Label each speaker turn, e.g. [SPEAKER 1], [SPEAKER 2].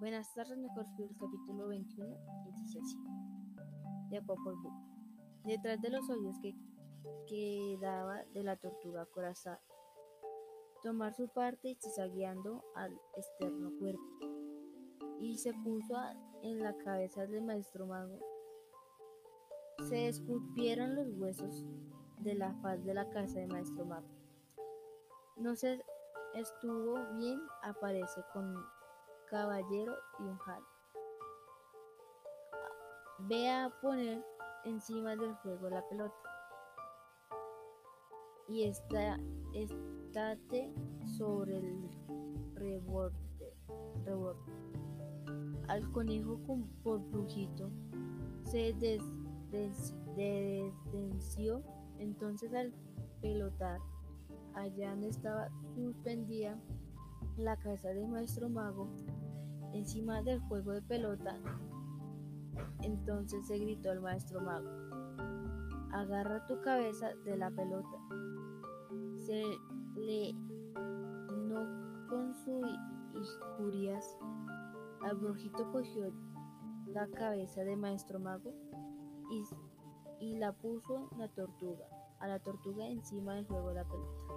[SPEAKER 1] Buenas tardes, mejor el capítulo 21 y dice así, de Popol Vuh. Detrás de los oídos que quedaba de la tortuga corazada, tomar su parte y guiando al externo cuerpo, y se puso en la cabeza del maestro mago. Se esculpieron los huesos de la faz de la casa del maestro mago. No se estuvo bien, aparece con caballero y un jal. Ve a poner encima del fuego la pelota. Y está, estate sobre el reborde, reborde. Al conejo con, por brujito se desdenció entonces al pelotar. Allá donde estaba suspendida la cabeza del maestro mago encima del juego de pelota. Entonces se gritó el maestro mago, agarra tu cabeza de la pelota. Se le no con sus injurias, al brujito cogió la cabeza del maestro mago y, y la puso la tortuga, a la tortuga encima del juego de la pelota.